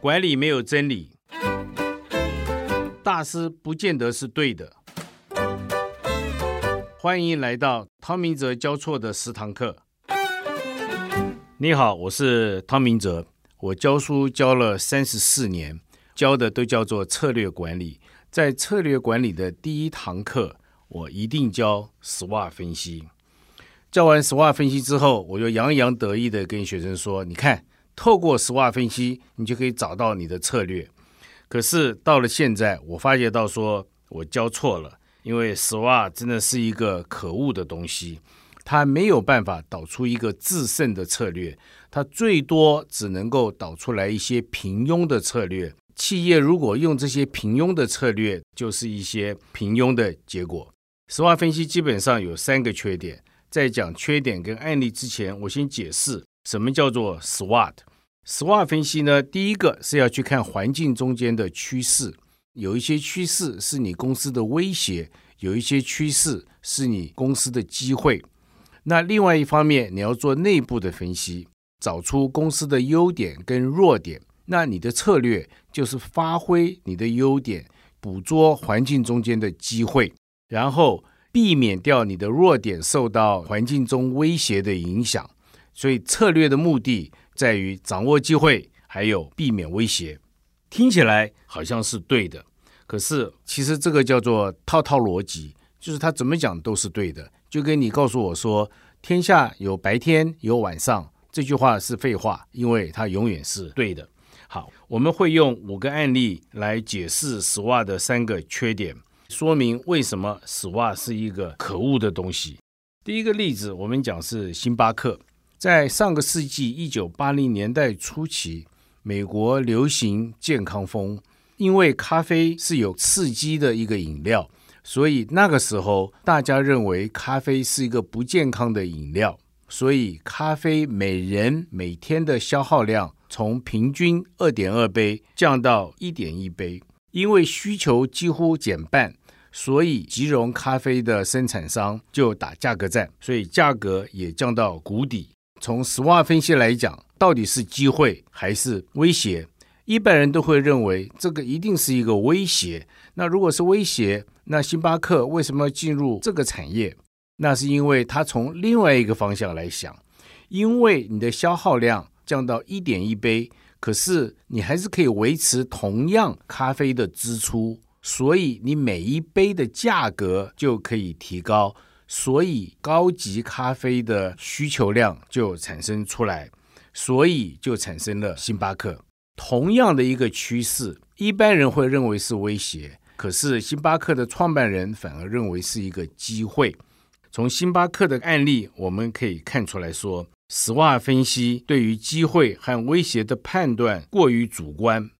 管理没有真理，大师不见得是对的。欢迎来到汤明哲教错的十堂课。你好，我是汤明哲，我教书教了三十四年，教的都叫做策略管理。在策略管理的第一堂课，我一定教 SWOT 分析。教完 SWOT 分析之后，我就洋洋得意的跟学生说：“你看。”透过 SWOT 分析，你就可以找到你的策略。可是到了现在，我发觉到说我教错了，因为 SWOT 真的是一个可恶的东西，它没有办法导出一个制胜的策略，它最多只能够导出来一些平庸的策略。企业如果用这些平庸的策略，就是一些平庸的结果。SWOT 分析基本上有三个缺点，在讲缺点跟案例之前，我先解释什么叫做 SWOT。SWOT 分析呢，第一个是要去看环境中间的趋势，有一些趋势是你公司的威胁，有一些趋势是你公司的机会。那另外一方面，你要做内部的分析，找出公司的优点跟弱点。那你的策略就是发挥你的优点，捕捉环境中间的机会，然后避免掉你的弱点受到环境中威胁的影响。所以策略的目的。在于掌握机会，还有避免威胁，听起来好像是对的。可是其实这个叫做套套逻辑，就是他怎么讲都是对的。就跟你告诉我说“天下有白天有晚上”这句话是废话，因为它永远是对的。好，我们会用五个案例来解释死袜的三个缺点，说明为什么死袜是一个可恶的东西。第一个例子，我们讲是星巴克。在上个世纪一九八零年代初期，美国流行健康风，因为咖啡是有刺激的一个饮料，所以那个时候大家认为咖啡是一个不健康的饮料，所以咖啡每人每天的消耗量从平均二点二杯降到一点一杯，因为需求几乎减半，所以即溶咖啡的生产商就打价格战，所以价格也降到谷底。从 SWOT 分析来讲，到底是机会还是威胁？一般人都会认为这个一定是一个威胁。那如果是威胁，那星巴克为什么要进入这个产业？那是因为它从另外一个方向来想，因为你的消耗量降到一点一杯，可是你还是可以维持同样咖啡的支出，所以你每一杯的价格就可以提高。所以高级咖啡的需求量就产生出来，所以就产生了星巴克。同样的一个趋势，一般人会认为是威胁，可是星巴克的创办人反而认为是一个机会。从星巴克的案例，我们可以看出来说，SWOT 分析对于机会和威胁的判断过于主观。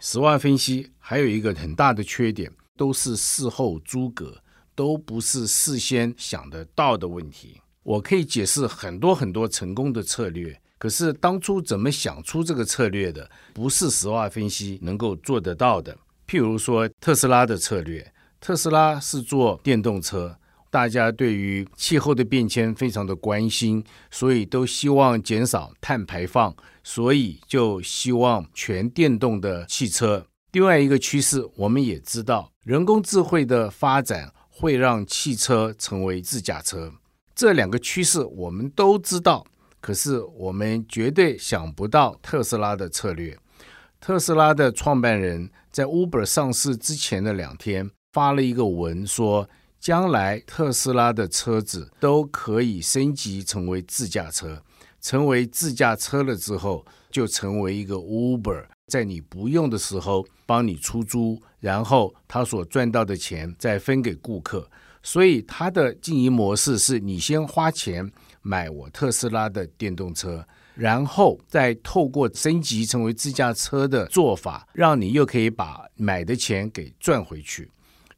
SWOT 分析还有一个很大的缺点，都是事后诸葛。都不是事先想得到的问题。我可以解释很多很多成功的策略，可是当初怎么想出这个策略的，不是实话分析能够做得到的。譬如说特斯拉的策略，特斯拉是做电动车，大家对于气候的变迁非常的关心，所以都希望减少碳排放，所以就希望全电动的汽车。另外一个趋势，我们也知道，人工智慧的发展。会让汽车成为自驾车，这两个趋势我们都知道，可是我们绝对想不到特斯拉的策略。特斯拉的创办人在 Uber 上市之前的两天发了一个文，说将来特斯拉的车子都可以升级成为自驾车，成为自驾车了之后，就成为一个 Uber。在你不用的时候帮你出租，然后他所赚到的钱再分给顾客。所以他的经营模式是你先花钱买我特斯拉的电动车，然后再透过升级成为自驾车的做法，让你又可以把买的钱给赚回去。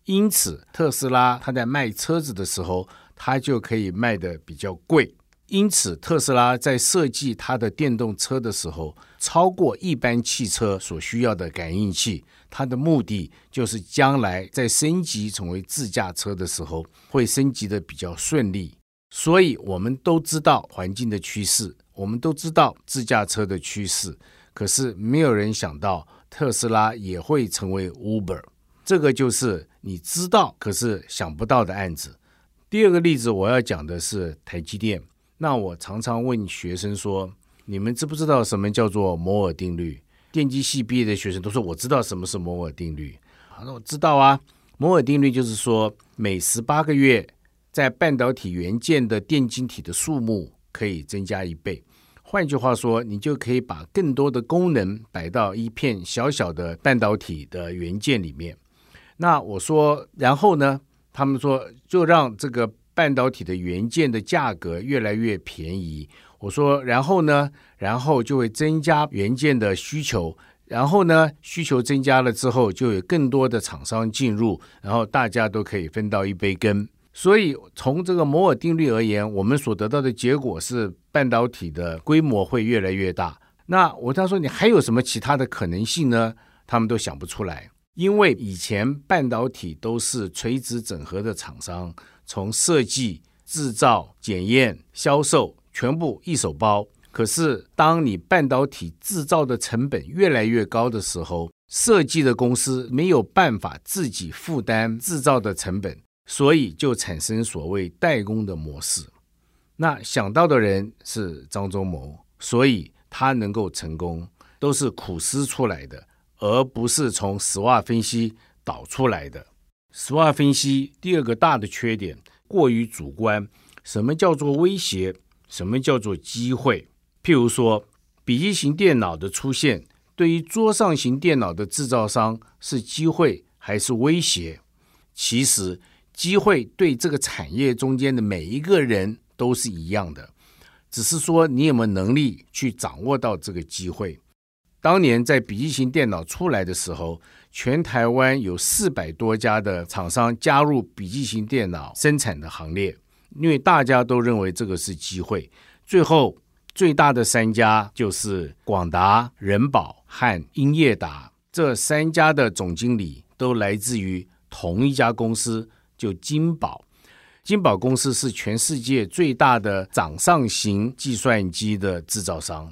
因此，特斯拉他在卖车子的时候，他就可以卖的比较贵。因此，特斯拉在设计它的电动车的时候，超过一般汽车所需要的感应器。它的目的就是将来在升级成为自驾车的时候，会升级的比较顺利。所以，我们都知道环境的趋势，我们都知道自驾车的趋势。可是没有人想到特斯拉也会成为 Uber。这个就是你知道，可是想不到的案子。第二个例子我要讲的是台积电。那我常常问学生说：“你们知不知道什么叫做摩尔定律？”电机系毕业的学生都说：“我知道什么是摩尔定律。”他说：“我知道啊，摩尔定律就是说，每十八个月，在半导体元件的电晶体的数目可以增加一倍。换句话说，你就可以把更多的功能摆到一片小小的半导体的元件里面。”那我说，然后呢？他们说，就让这个半导体的元件的价格越来越便宜。我说，然后呢？然后就会增加元件的需求。然后呢？需求增加了之后，就有更多的厂商进入，然后大家都可以分到一杯羹。所以，从这个摩尔定律而言，我们所得到的结果是半导体的规模会越来越大。那我他说，你还有什么其他的可能性呢？他们都想不出来。因为以前半导体都是垂直整合的厂商，从设计、制造、检验、销售全部一手包。可是，当你半导体制造的成本越来越高的时候，设计的公司没有办法自己负担制造的成本，所以就产生所谓代工的模式。那想到的人是张忠谋，所以他能够成功，都是苦思出来的。而不是从 SWOT 分析导出来的。SWOT 分析第二个大的缺点过于主观。什么叫做威胁？什么叫做机会？譬如说，笔记型电脑的出现，对于桌上型电脑的制造商是机会还是威胁？其实，机会对这个产业中间的每一个人都是一样的，只是说你有没有能力去掌握到这个机会。当年在笔记型电脑出来的时候，全台湾有四百多家的厂商加入笔记型电脑生产的行列，因为大家都认为这个是机会。最后最大的三家就是广达、人保和英业达，这三家的总经理都来自于同一家公司，就金宝。金宝公司是全世界最大的掌上型计算机的制造商。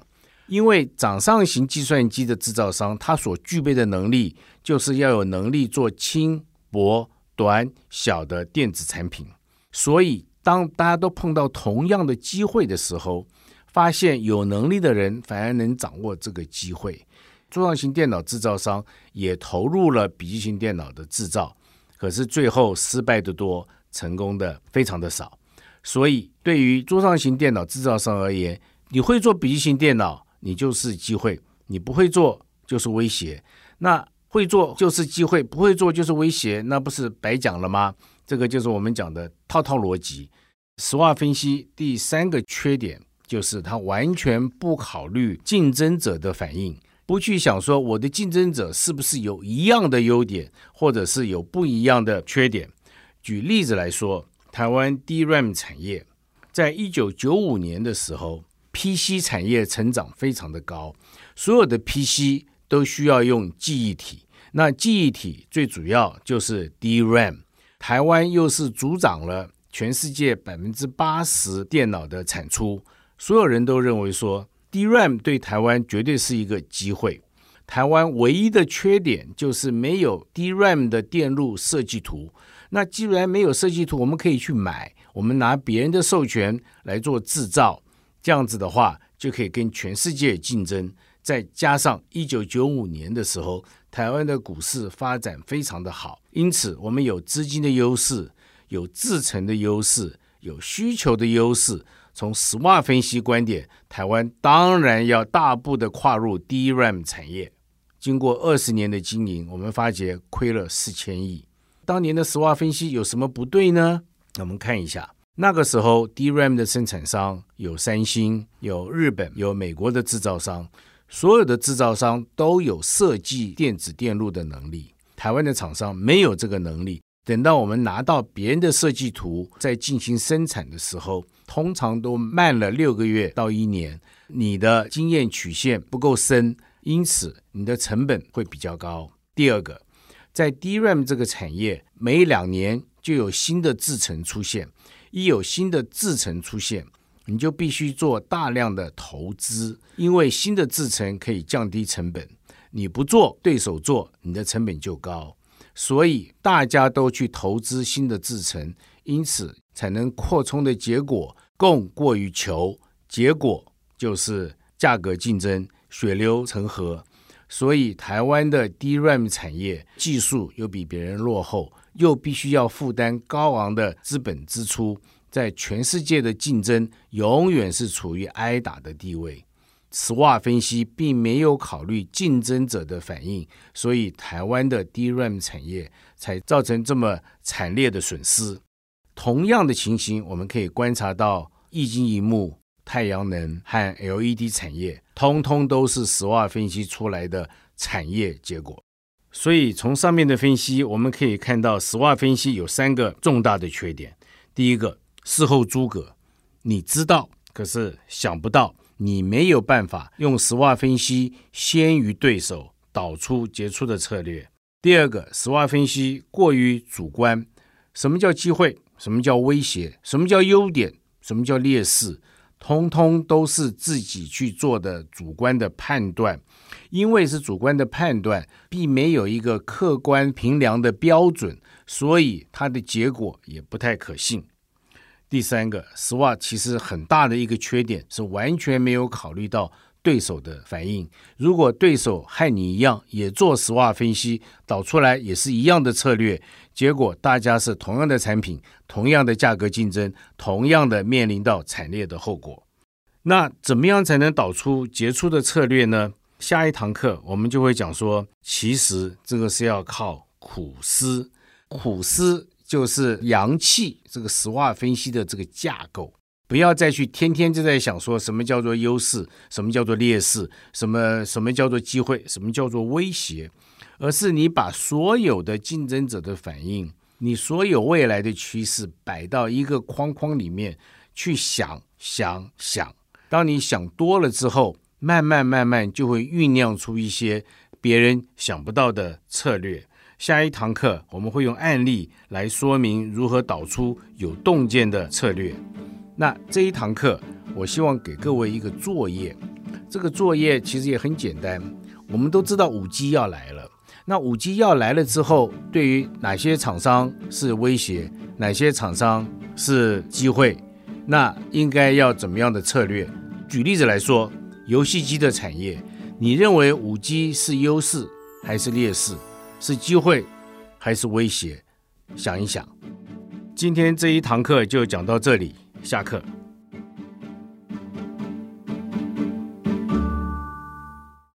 因为掌上型计算机的制造商，他所具备的能力就是要有能力做轻薄短小的电子产品。所以，当大家都碰到同样的机会的时候，发现有能力的人反而能掌握这个机会。桌上型电脑制造商也投入了笔记型电脑的制造，可是最后失败的多，成功的非常的少。所以，对于桌上型电脑制造商而言，你会做笔记型电脑？你就是机会，你不会做就是威胁。那会做就是机会，不会做就是威胁，那不是白讲了吗？这个就是我们讲的套套逻辑。实话分析第三个缺点就是他完全不考虑竞争者的反应，不去想说我的竞争者是不是有一样的优点，或者是有不一样的缺点。举例子来说，台湾 DRAM 产业在一九九五年的时候。PC 产业成长非常的高，所有的 PC 都需要用记忆体。那记忆体最主要就是 DRAM。台湾又是主掌了全世界百分之八十电脑的产出，所有人都认为说 DRAM 对台湾绝对是一个机会。台湾唯一的缺点就是没有 DRAM 的电路设计图。那既然没有设计图，我们可以去买，我们拿别人的授权来做制造。这样子的话，就可以跟全世界竞争。再加上一九九五年的时候，台湾的股市发展非常的好，因此我们有资金的优势，有制程的优势，有需求的优势。从 SWOT 分析观点，台湾当然要大步的跨入 DRAM 产业。经过二十年的经营，我们发觉亏了四千亿。当年的 SWOT 分析有什么不对呢？我们看一下。那个时候，DRAM 的生产商有三星、有日本、有美国的制造商，所有的制造商都有设计电子电路的能力。台湾的厂商没有这个能力。等到我们拿到别人的设计图，在进行生产的时候，通常都慢了六个月到一年。你的经验曲线不够深，因此你的成本会比较高。第二个，在 DRAM 这个产业，每两年就有新的制程出现。一有新的制程出现，你就必须做大量的投资，因为新的制程可以降低成本。你不做，对手做，你的成本就高。所以大家都去投资新的制程，因此才能扩充的结果，供过于求，结果就是价格竞争，血流成河。所以台湾的 DRAM 产业技术又比别人落后，又必须要负担高昂的资本支出，在全世界的竞争永远是处于挨打的地位。SWOT 分析并没有考虑竞争者的反应，所以台湾的 DRAM 产业才造成这么惨烈的损失。同样的情形，我们可以观察到液晶荧幕。太阳能和 LED 产业，通通都是 SWOT 分析出来的产业结果。所以从上面的分析，我们可以看到 SWOT 分析有三个重大的缺点。第一个，事后诸葛，你知道，可是想不到，你没有办法用 SWOT 分析先于对手导出杰出的策略。第二个，SWOT 分析过于主观。什么叫机会？什么叫威胁？什么叫优点？什么叫劣势？通通都是自己去做的主观的判断，因为是主观的判断，并没有一个客观评量的标准，所以它的结果也不太可信。第三个，SWOT 其实很大的一个缺点是完全没有考虑到。对手的反应，如果对手和你一样也做实话分析，导出来也是一样的策略，结果大家是同样的产品，同样的价格竞争，同样的面临到惨烈的后果。那怎么样才能导出杰出的策略呢？下一堂课我们就会讲说，其实这个是要靠苦思，苦思就是阳气这个实话分析的这个架构。不要再去天天就在想说什么叫做优势，什么叫做劣势，什么什么叫做机会，什么叫做威胁，而是你把所有的竞争者的反应，你所有未来的趋势摆到一个框框里面去想想想。当你想多了之后，慢慢慢慢就会酝酿出一些别人想不到的策略。下一堂课我们会用案例来说明如何导出有洞见的策略。那这一堂课，我希望给各位一个作业。这个作业其实也很简单。我们都知道五 G 要来了，那五 G 要来了之后，对于哪些厂商是威胁，哪些厂商是机会，那应该要怎么样的策略？举例子来说，游戏机的产业，你认为五 G 是优势还是劣势？是机会还是威胁？想一想。今天这一堂课就讲到这里。下课。